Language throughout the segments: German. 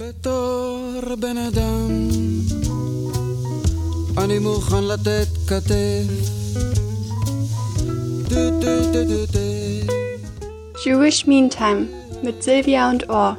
בתור בן אדם, אני מוכן לתת כתף. Jewish Meantime mit Silvia und Ohr.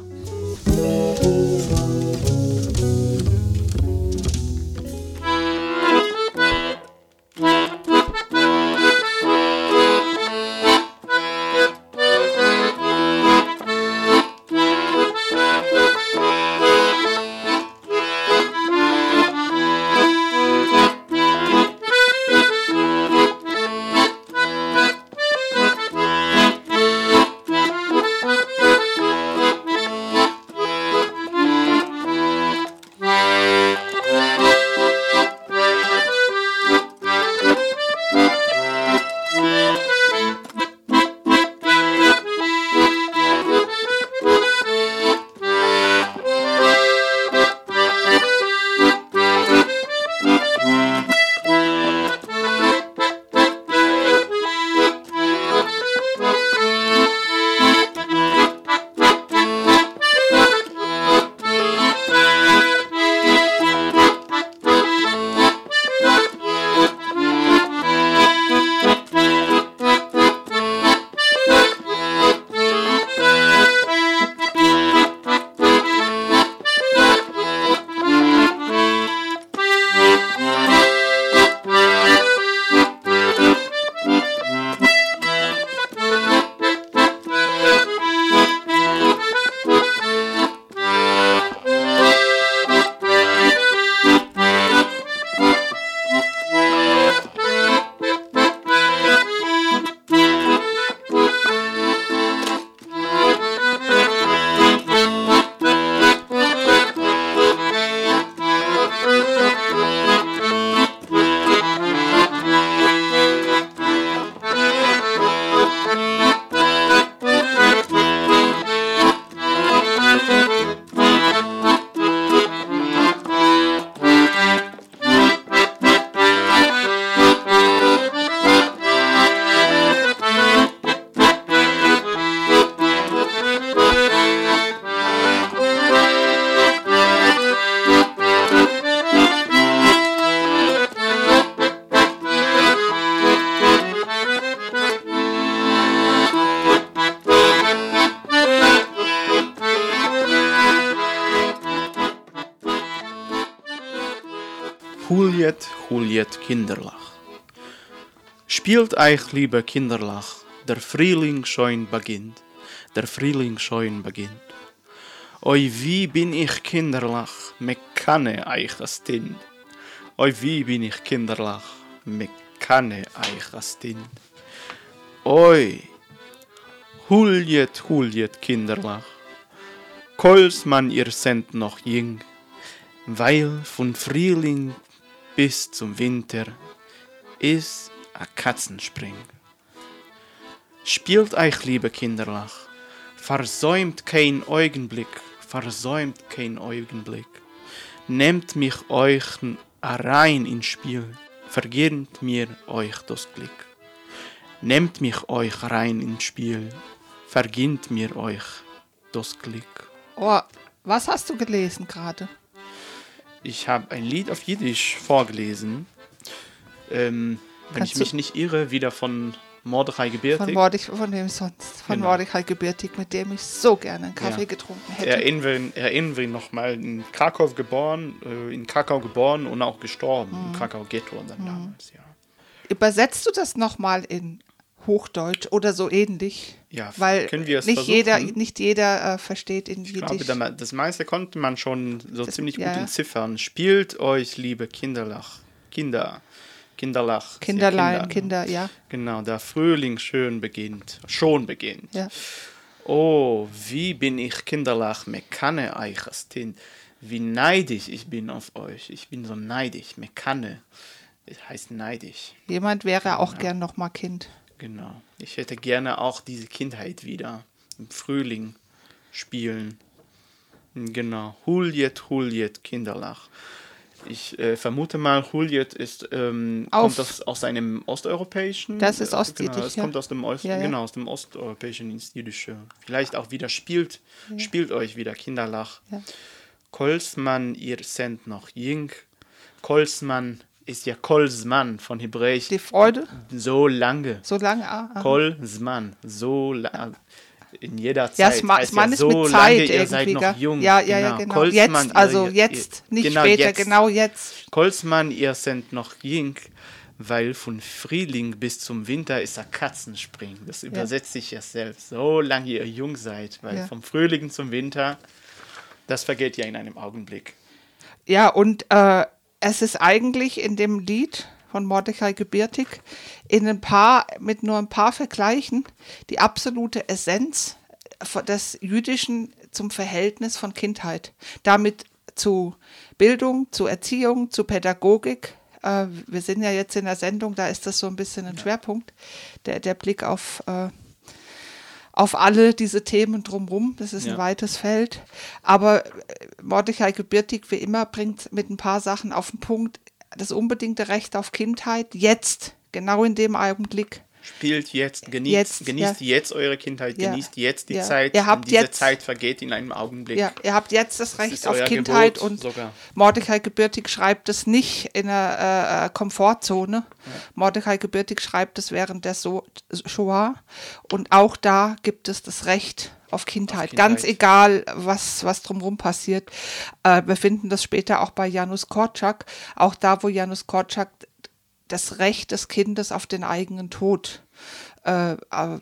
Juliet, Kinderlach. Spielt euch, liebe Kinderlach, der Frühling schon beginnt, der Frühling schon beginnt. Oi, wie bin ich Kinderlach, me kanne euch as Kind. Oi, wie bin ich Kinderlach, me kanne euch as Kind. Oi, Juliet, Juliet Kinderlach, Kols man ihr send noch jing, weil von Frühling bis zum Winter ist a Katzenspring. Spielt euch, liebe Kinderlach, versäumt kein Augenblick, versäumt kein Augenblick. Nehmt mich euch rein ins Spiel, vergirnt mir euch das Glück. Nehmt mich euch rein ins Spiel, vergint mir euch das Glück. Oh, was hast du gelesen gerade? Ich habe ein Lied auf Jiddisch vorgelesen. Ähm, wenn Kannst ich mich nicht irre, wieder von Mordechai Gebirtig. Von Mordech, von wem sonst? Von Genau. Mordechai Gebürtig, mit dem ich so gerne einen Kaffee Ja. getrunken hätte. Erinnern wir, erinnern wir nochmal in Krakau geboren, äh, in Krakau geboren und auch gestorben. Mhm. Im Krakau Ghetto dann damals, ja. Übersetzt du das nochmal in Hochdeutsch oder so ähnlich? Ja, Weil nicht versuchen? jeder, nicht jeder äh, versteht in Ich glaube, Jiddisch. da- das meiste konnte man schon so Das- ziemlich ja. gut entziffern. Spielt euch, liebe Kinderlach, Kinder, Kinderlach. Kinderlein, Kinder. Kinder, ja. Genau, der Frühling schön beginnt, schon beginnt. ja. Oh, wie bin ich Kinderlach, me kanne euch Kind. Wie neidisch ich bin auf euch. Ich bin so neidisch, me kanne. Das heißt neidisch. Jemand wäre auch gern nochmal Kind. Genau. Ich hätte gerne auch diese Kindheit wieder im Frühling spielen. Genau. Huljet, Huljet, Kinderlach. Ich äh, vermute mal, Huljet ist, ähm, kommt das aus einem osteuropäischen. Das ist äh, ostjiddisch, Genau, das ja. kommt aus dem, Ost, Ja, ja. Genau, aus dem osteuropäischen ins Jiddische. Vielleicht auch wieder spielt, spielt euch wieder Kinderlach. Ja. Kolsman, ihr seid noch jung. Kolsman ist ja Kolsman von Hebräisch. Die Freude, So lange. so lange. Ah, ah. Kolsman. So lange. In jeder Zeit. Ja, Ma- heißt ja, ist so mit Zeit lange, ihr seid noch jung. Ja, ja, ja, genau. Kolsman, jetzt, also jetzt, nicht genau, später, jetzt. genau jetzt. Kolsmann, ihr seid noch jung, weil von Frühling bis zum Winter ist ein Katzenspring. Das übersetzt sich ja selbst. So lange ihr jung seid, weil vom Frühling zum Winter, das vergeht ja in einem Augenblick. Ja, und äh, es ist eigentlich in dem Lied von Mordechai Gebirtig in ein paar, mit nur ein paar Vergleichen, die absolute Essenz des Jüdischen zum Verhältnis von Kindheit. Damit zu Bildung, zu Erziehung, zu Pädagogik. Äh, wir sind ja jetzt in der Sendung, da ist das so ein bisschen ein Schwerpunkt, der, der Blick auf äh, auf alle diese Themen drumherum. Das ist Ja. ein weites Feld. Aber äh, Mordechai Gebirtig, wie immer, bringt mit ein paar Sachen auf den Punkt das unbedingte Recht auf Kindheit jetzt, genau in dem Augenblick. Spielt jetzt, genießt Jetzt, genießt ja. jetzt eure Kindheit, Ja. genießt jetzt die Ja. Zeit. Ihr habt diese jetzt- Zeit vergeht in einem Augenblick. Ja, ihr habt jetzt das Recht ist auf Kindheit Gebot und sogar. Mordechai Gebürtig schreibt es nicht in einer äh, Komfortzone. Mordechai Gebürtig schreibt es während der so Shoah und auch da gibt es das Recht auf Kindheit, Kindheit. ganz egal, was, was drumherum passiert. Äh, wir finden das später auch bei Janusz Korczak, auch da, wo Janusz Korczak das Recht des Kindes auf den eigenen Tod äh, äh,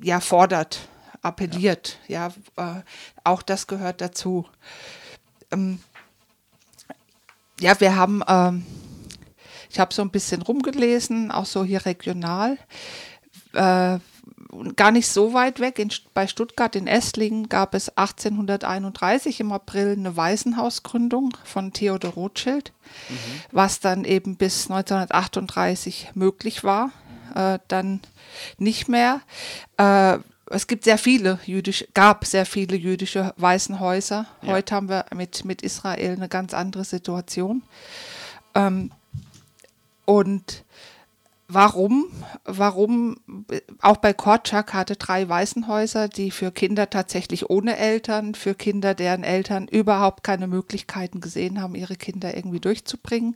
ja, fordert, appelliert. Ja, äh, auch das gehört dazu. Ähm, ja, wir haben, ähm, ich habe so ein bisschen rumgelesen, auch so hier regional. Äh, gar nicht so weit weg, in, bei Stuttgart in Esslingen gab es 1831 im April eine Waisenhausgründung von Theodor Rothschild, was dann eben bis 1938 möglich war, äh, dann nicht mehr. Äh, es gibt sehr viele jüdische, gab sehr viele jüdische Waisenhäuser. Heute haben wir mit, mit Israel eine ganz andere Situation. Ähm, und Warum? Warum? Auch bei Korczak hatte drei Waisenhäuser, die für Kinder tatsächlich ohne Eltern, für Kinder, deren Eltern überhaupt keine Möglichkeiten gesehen haben, ihre Kinder irgendwie durchzubringen.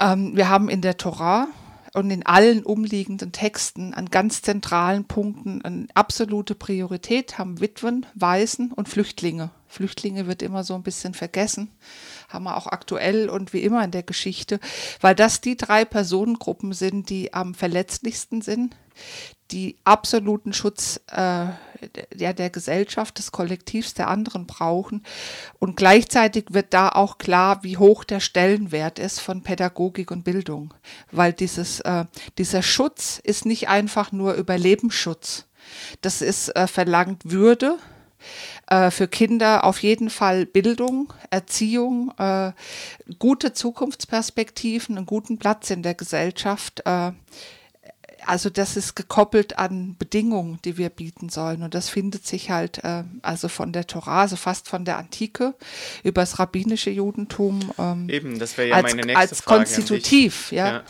Ähm, wir haben in der Torah und in allen umliegenden Texten an ganz zentralen Punkten eine absolute Priorität haben Witwen, Waisen und Flüchtlinge. Flüchtlinge wird immer so ein bisschen vergessen, haben wir auch aktuell und wie immer in der Geschichte, weil das die drei Personengruppen sind, die am verletzlichsten sind, die absoluten Schutz äh, der, der Gesellschaft, des Kollektivs, der anderen brauchen. Und gleichzeitig wird da auch klar, wie hoch der Stellenwert ist von Pädagogik und Bildung. Weil dieses, äh, dieser Schutz ist nicht einfach nur Überlebensschutz. Das ist äh, verlangt Würde, äh, für Kinder auf jeden Fall Bildung, Erziehung, äh, gute Zukunftsperspektiven, einen guten Platz in der Gesellschaft. Äh, also das ist gekoppelt an Bedingungen, die wir bieten sollen. Und das findet sich halt äh, also von der Torah, also fast von der Antike über das rabbinische Judentum ähm, Eben, das wäre ja als, meine nächste als Frage. dich. konstitutiv, ja, Ja.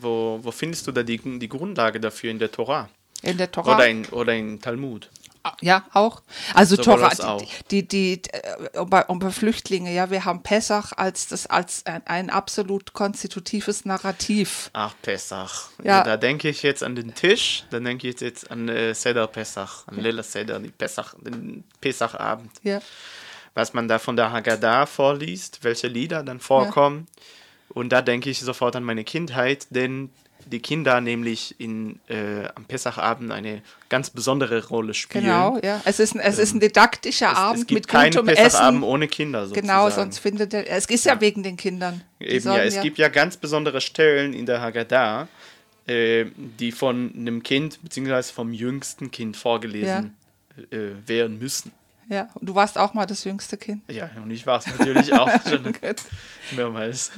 Wo, wo findest du da die, die Grundlage dafür in der Torah? in der Torah. Oder in, oder in Talmud? Ja, auch. Also Sowohl Torah, auch. die, die, die äh, um bei, um Flüchtlinge, ja, wir haben Pessach als das als ein, ein absolut konstitutives Narrativ. Ach, Pesach. Ja. Da denke ich jetzt an den Tisch, dann denke ich jetzt an äh, Seder Pesach, an Lila Seder, die Pesach, den Pesachabend. Ja. Was man da von der Haggadah vorliest, welche Lieder dann vorkommen. Und da denke ich sofort an meine Kindheit, denn die Kinder nämlich in, äh, am Pesachabend eine ganz besondere Rolle spielen. Genau, ja. Es ist ein, es ist ein didaktischer Ähm, Es, Abend es gibt mit keinen gutem Pesachabend Essen. ohne Kinder sozusagen. Genau, sonst findet er, es ist ja, wegen den Kindern. Die Eben, ja, es gibt ja ganz besondere Stellen in der Haggadah, äh, die von einem Kind bzw. vom jüngsten Kind vorgelesen äh, werden müssen. Ja, und du warst auch mal das jüngste Kind. Ja, und ich war es natürlich auch schon mehrmals.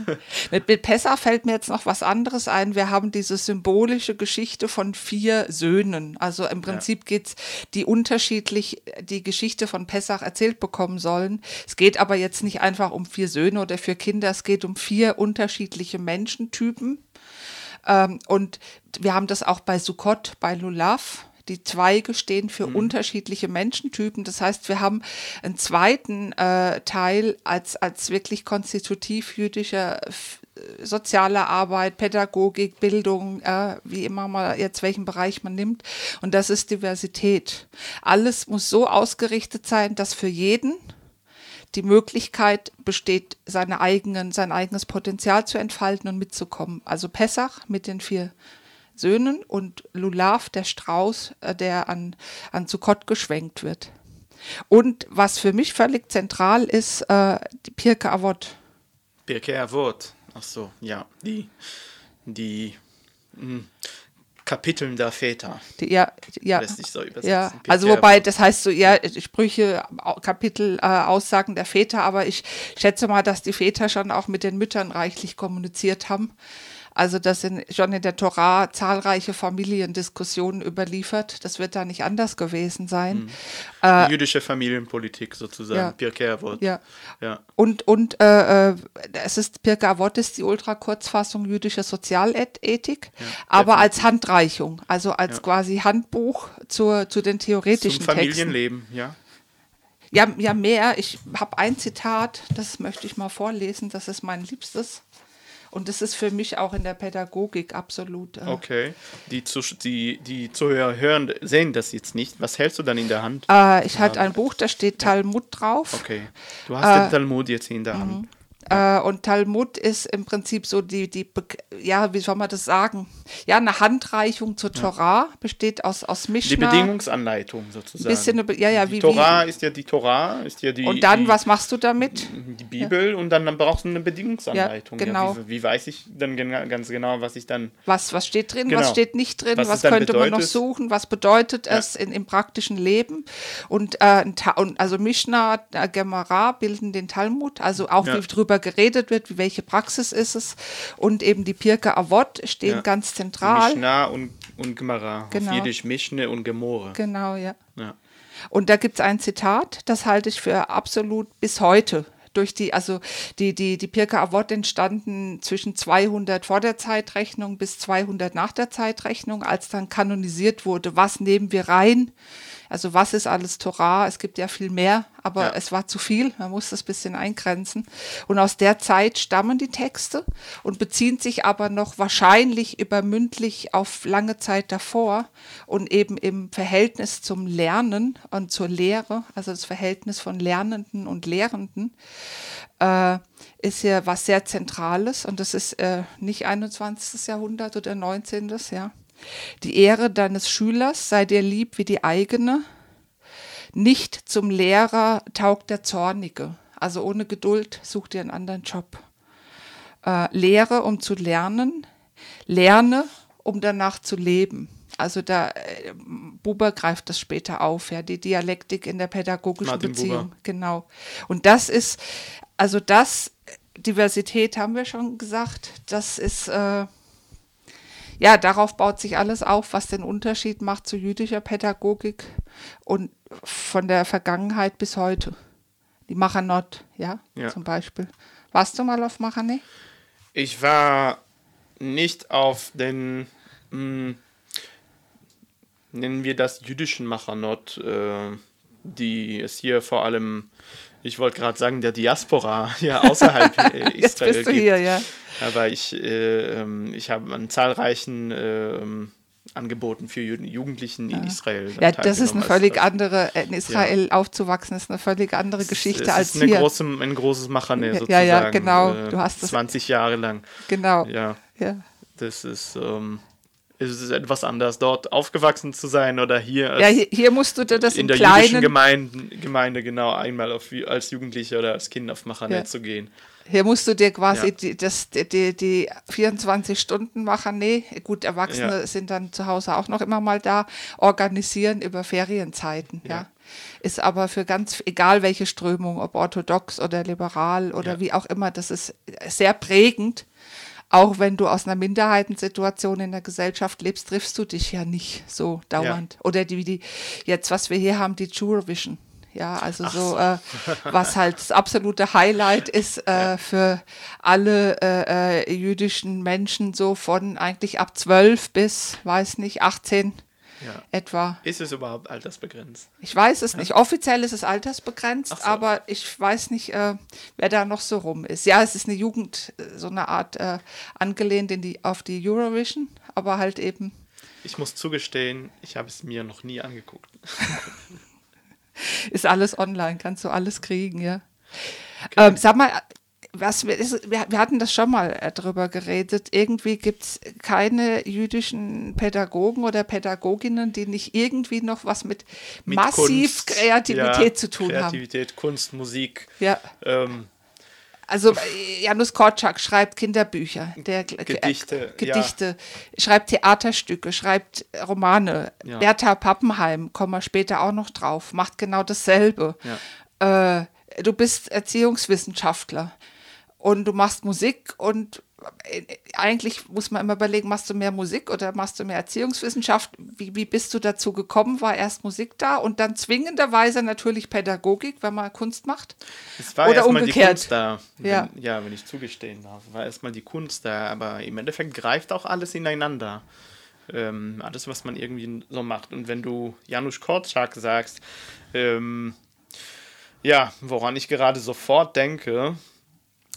Mit, mit Pessach fällt mir jetzt noch was anderes ein. Wir haben diese symbolische Geschichte von vier Söhnen. Also im Prinzip geht's die unterschiedlich die Geschichte von Pessach erzählt bekommen sollen. Es geht aber jetzt nicht einfach um vier Söhne oder vier Kinder, es geht um vier unterschiedliche Menschentypen. Ähm, und wir haben das auch bei Sukkot, bei Lulav. Die Zweige stehen für unterschiedliche Menschentypen. Das heißt, wir haben einen zweiten äh, Teil als, als wirklich konstitutiv jüdischer äh, soziale Arbeit, Pädagogik, Bildung, äh, wie immer mal jetzt welchen Bereich man nimmt. Und das ist Diversität. Alles muss so ausgerichtet sein, dass für jeden die Möglichkeit besteht, seine eigenen, sein eigenes Potenzial zu entfalten und mitzukommen. Also Pessach mit den vier Söhnen und Lulav, der Strauß, äh, der an, an Sukkot geschwenkt wird. Und was für mich völlig zentral ist, äh, die Pirke Avot. Birke Avot. Ach so, ja. Die, die mh, Kapiteln der Väter. Die, ja, ja, Lässt sich so übersetzen. ja. Also wobei, Avot. das heißt so, ja, Sprüche, Kapitel, äh, Aussagen der Väter, aber ich schätze mal, dass die Väter schon auch mit den Müttern reichlich kommuniziert haben. Also das sind schon in der Torah zahlreiche Familiendiskussionen überliefert. Das wird da nicht anders gewesen sein. Die jüdische Familienpolitik sozusagen. ja. Pirke Avot. Ja. ja. Und, und äh, äh, es ist Pirke Avot ist die Ultrakurzfassung jüdische Sozialethik, aber als Handreichung, also als Ja. quasi Handbuch zur, zu den theoretischen Zum Texten. Familienleben, ja. Ja, ja, mehr. Ich habe ein Zitat, das möchte ich mal vorlesen, das ist mein Liebstes. Und das ist für mich auch in der Pädagogik absolut. Äh, Okay. Die, Zus- die, die Zuhörer hören, sehen das jetzt nicht. Was hältst du dann in der Hand? äh, ich halte ein Buch, da steht Talmud drauf. Okay. Du hast den Talmud jetzt in der Mhm. Hand. Äh, und Talmud ist im Prinzip so die, die, Be- ja, wie soll man das sagen? Ja, eine Handreichung zur Torah, besteht aus, aus Die Mishnah. Bedingungsanleitung sozusagen. Bisschen ja, ja, die wie- Torah ist ja die Torah, ist ja die, Und dann, die, was machst du damit? Die Bibel und dann, dann brauchst du eine Bedingungsanleitung. Ja, genau. wie, wie weiß ich dann gena- ganz genau, was ich dann. Was, was steht drin, Genau. was steht nicht drin, Was was, könnte man noch bedeutet. suchen, was bedeutet es in, im praktischen Leben. Und, äh, und also Mishnah, äh, Gemara bilden den Talmud, also auch Ja. wie drüber geredet wird, wie welche Praxis ist es. Und eben die Pirke Avot stehen Ja. ganz zentral. Mishnah und, und Gemara. Genau. Auf Jiddisch Mischne und Gemore. Genau, ja. Ja. Und da gibt es ein Zitat, das halte ich für absolut bis heute. Durch die, also die, die, die Pirke Avot entstanden zwischen 200 vor der Zeitrechnung bis 200 nach der Zeitrechnung, als dann kanonisiert wurde, was nehmen wir rein, also was ist alles Torah, es gibt ja viel mehr, aber Ja. es war zu viel, man muss das ein bisschen eingrenzen. Und aus der Zeit stammen die Texte und beziehen sich aber noch wahrscheinlich übermündlich auf lange Zeit davor und eben im Verhältnis zum Lernen und zur Lehre, also das Verhältnis von Lernenden und Lehrenden, äh, ist ja was sehr Zentrales und das ist äh, nicht 21. Jahrhundert oder 19. ja. Die Ehre deines Schülers sei dir lieb wie die eigene. Nicht zum Lehrer taugt der Zornige. Also ohne Geduld such dir einen anderen Job. Äh, lehre, um zu lernen. Lerne, um danach zu leben. Also da, äh, Buber greift das später auf, ja, die Dialektik in der pädagogischen Martin Beziehung. Buber. Genau. Und das ist, also das, Diversität haben wir schon gesagt, das ist, äh, ja, darauf baut sich alles auf, was den Unterschied macht zu jüdischer Pädagogik und von der Vergangenheit bis heute. Die Machanot, ja, Ja. zum Beispiel. Warst du mal auf Machane? Ich war nicht auf den, mh, nennen wir das jüdischen Machanot, äh, die es hier vor allem, ich wollte gerade sagen, der Diaspora ja außerhalb äh, Jetzt Israel bist du gibt. hier, ja. Aber ich, äh, ähm, ich habe an zahlreichen äh, ähm, Angeboten für Ju Jugendlichen in Israel. Ja, das ist eine völlig andere, in Israel aufzuwachsen, ist eine völlig andere Geschichte es als ist eine hier. große, ein großes Machane Ja, sozusagen. ja, ja, genau. Äh, Du hast das- 20 Jahre lang. genau. Ja, Ja. das ist, ähm, es ist etwas anders, dort aufgewachsen zu sein oder hier Ja, hier, hier musst du dir das in im der jüdischen Kleinen, Gemeinde, Gemeinde genau einmal auf, als Jugendlicher oder als Kind auf Machane Ja. zu gehen. hier musst du dir quasi Ja. die, das, die, die, die 24 Stunden machen, nee, gut, Erwachsene Ja. sind dann zu Hause auch noch immer mal da, organisieren über Ferienzeiten, ja. Ist aber für ganz, egal welche Strömung, ob orthodox oder liberal oder wie auch immer, das ist sehr prägend. Auch wenn du aus einer Minderheitensituation in der Gesellschaft lebst, triffst du dich ja nicht so dauernd. Oder die, die jetzt, was wir hier haben, die Jurvision. Ja, also so, Äh, was halt das absolute Highlight ist äh, für alle äh, äh, jüdischen Menschen so von eigentlich ab 12 bis, weiß nicht, 18 Ja. etwa. Ist es überhaupt altersbegrenzt? Ich weiß es nicht. Offiziell ist es altersbegrenzt, so. aber ich weiß nicht, äh, wer da noch so rum ist. Ja, es ist eine Jugend, äh, so eine Art äh, angelehnt in die, auf die Eurovision, aber halt eben Ich muss zugestehen, ich habe es mir noch nie angeguckt. ist alles online, kannst du alles kriegen, ja. Ähm, sag mal, was wir, wir, hatten das schon mal äh, drüber geredet. Irgendwie gibt es keine jüdischen Pädagogen oder Pädagoginnen, die nicht irgendwie noch was mit, Mit massiv Kunst, Kreativität ja, zu tun Kreativität, Kunst, Musik. haben. Ja. Ähm, Also äh, Janusz Korczak schreibt Kinderbücher, der Gedichte, äh, Gedichte schreibt Theaterstücke, schreibt Romane. Ja. Bertha Pappenheim, kommen wir später auch noch drauf, macht genau dasselbe. Äh, du bist Erziehungswissenschaftler und du machst Musik und äh, eigentlich muss man immer überlegen, machst du mehr Musik oder machst du mehr Erziehungswissenschaft? Wie, wie bist du dazu gekommen? War erst Musik da und dann zwingenderweise natürlich Pädagogik, wenn man Kunst macht? Es war Oder erstmal die umgekehrt. Kunst da. Ja. Wenn, ja, wenn ich zugestehen darf. War erstmal die Kunst da, aber im Endeffekt greift auch alles ineinander. Ähm, alles, was man irgendwie so macht. Und wenn du Janusz Korczak sagst, ähm, ja, woran ich gerade sofort denke,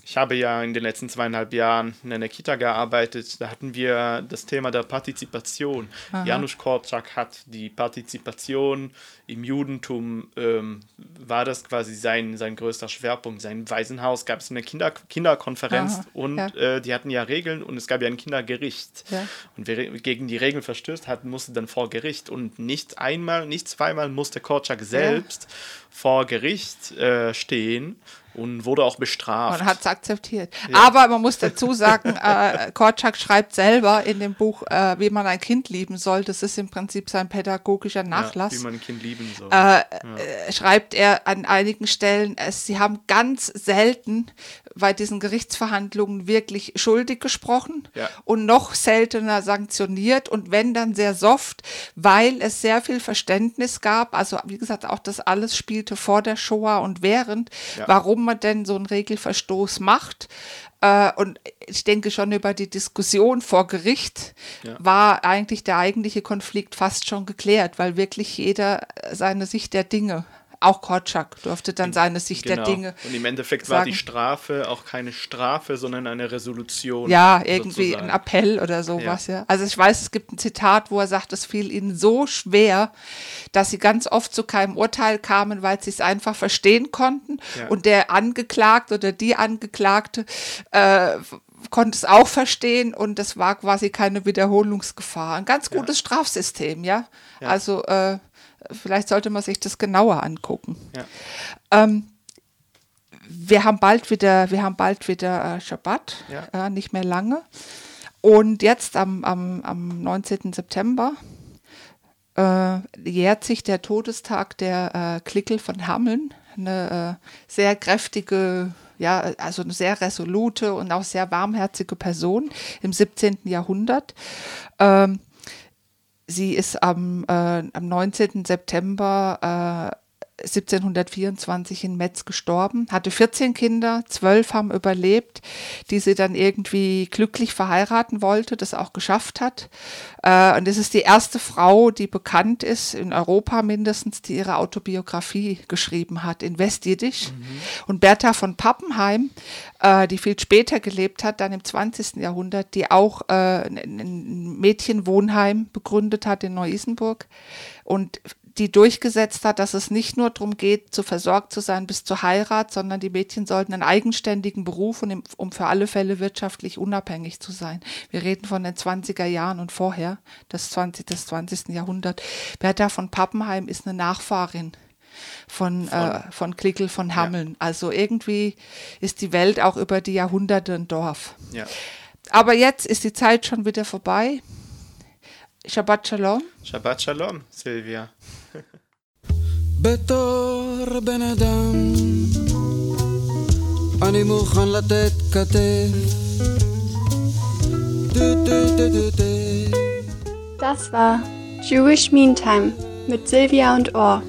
ich habe ja in den letzten zweieinhalb Jahren in einer Kita gearbeitet. Da hatten wir das Thema der Partizipation. Janusz Korczak hat die Partizipation im Judentum, ähm, war das quasi sein, sein größter Schwerpunkt. Sein Waisenhaus gab es eine Kinder, Kinderkonferenz Aha, und ja. äh, die hatten ja Regeln und es gab ja ein Kindergericht. Ja. Und wer gegen die Regeln verstößt hat, musste dann vor Gericht. Und nicht einmal, nicht zweimal musste Korczak selbst vor Gericht äh, stehen und wurde auch bestraft. Und hat es akzeptiert. Aber man muss dazu sagen, äh, Korczak schreibt selber in dem Buch, äh, wie man ein Kind lieben soll. Das ist im Prinzip sein pädagogischer Ja, Nachlass. wie man ein Kind lieben soll. äh, äh, schreibt er an einigen Stellen, es, sie haben ganz selten bei diesen Gerichtsverhandlungen wirklich schuldig gesprochen Ja. und noch seltener sanktioniert und wenn dann sehr soft, weil es sehr viel Verständnis gab. Also wie gesagt, auch das alles spielte vor der Shoah und während, Ja. Warum man denn so einen Regelverstoß macht. Äh, Und ich denke schon über die Diskussion vor Gericht Ja. war eigentlich der eigentliche Konflikt fast schon geklärt, weil wirklich jeder seine Sicht der Dinge, auch Korczak durfte dann seine Sicht der Dinge. Genau. Und im Endeffekt war die sagen. Strafe auch keine Strafe, sondern eine Resolution. Ja, irgendwie sozusagen. ein Appell oder sowas, ja. Also ich weiß, es gibt ein Zitat, wo er sagt, es fiel ihnen so schwer, dass sie ganz oft zu keinem Urteil kamen, weil sie es einfach verstehen konnten. Ja. Und der Angeklagte oder die Angeklagte äh, konnte es auch verstehen und das war quasi keine Wiederholungsgefahr. Ein ganz gutes Strafsystem, ja. Ja. Also äh, vielleicht sollte man sich das genauer angucken. Ja. Ähm, wir haben bald wieder, wir haben bald wieder äh, Schabbat, Ja. äh, nicht mehr lange. Und jetzt am, am, am 19. September äh, jährt sich der Todestag der äh, Klickel von Hameln, eine äh, sehr kräftige, ja, also eine sehr resolute und auch sehr warmherzige Person im 17. Jahrhundert. Ähm, sie ist am, äh, am 19. September äh, 1724 in Metz gestorben, hatte 14 Kinder, 12 haben überlebt, die sie dann irgendwie glücklich verheiraten wollte, das auch geschafft hat. Äh, und es ist die erste Frau, die bekannt ist, in Europa mindestens, die ihre Autobiografie geschrieben hat, in Westjiddisch. Und Bertha von Pappenheim, äh, die viel später gelebt hat, dann im 20. Jahrhundert, die auch äh, ein, ein Mädchenwohnheim begründet hat in Neu-Isenburg und die durchgesetzt hat, dass es nicht nur darum geht, zu versorgt zu sein bis zur Heirat, sondern die Mädchen sollten einen eigenständigen Beruf und im, um für alle Fälle wirtschaftlich unabhängig zu sein. Wir reden von den 20er Jahren und vorher, das 20. des 20. Jahrhundert. Bertha von Pappenheim ist eine Nachfahrin von, von, äh, von Klickel von Hammeln. Also irgendwie ist die Welt auch über die Jahrhunderte ein Dorf. Ja. Aber jetzt ist die Zeit schon wieder vorbei. Shabbat Shalom. Shabbat Shalom, Silvia. בתור בן אדם אני מוכן לתת כתף דו דו דו דו דו Das war Jewish Meantime mit Silvia und Ohr.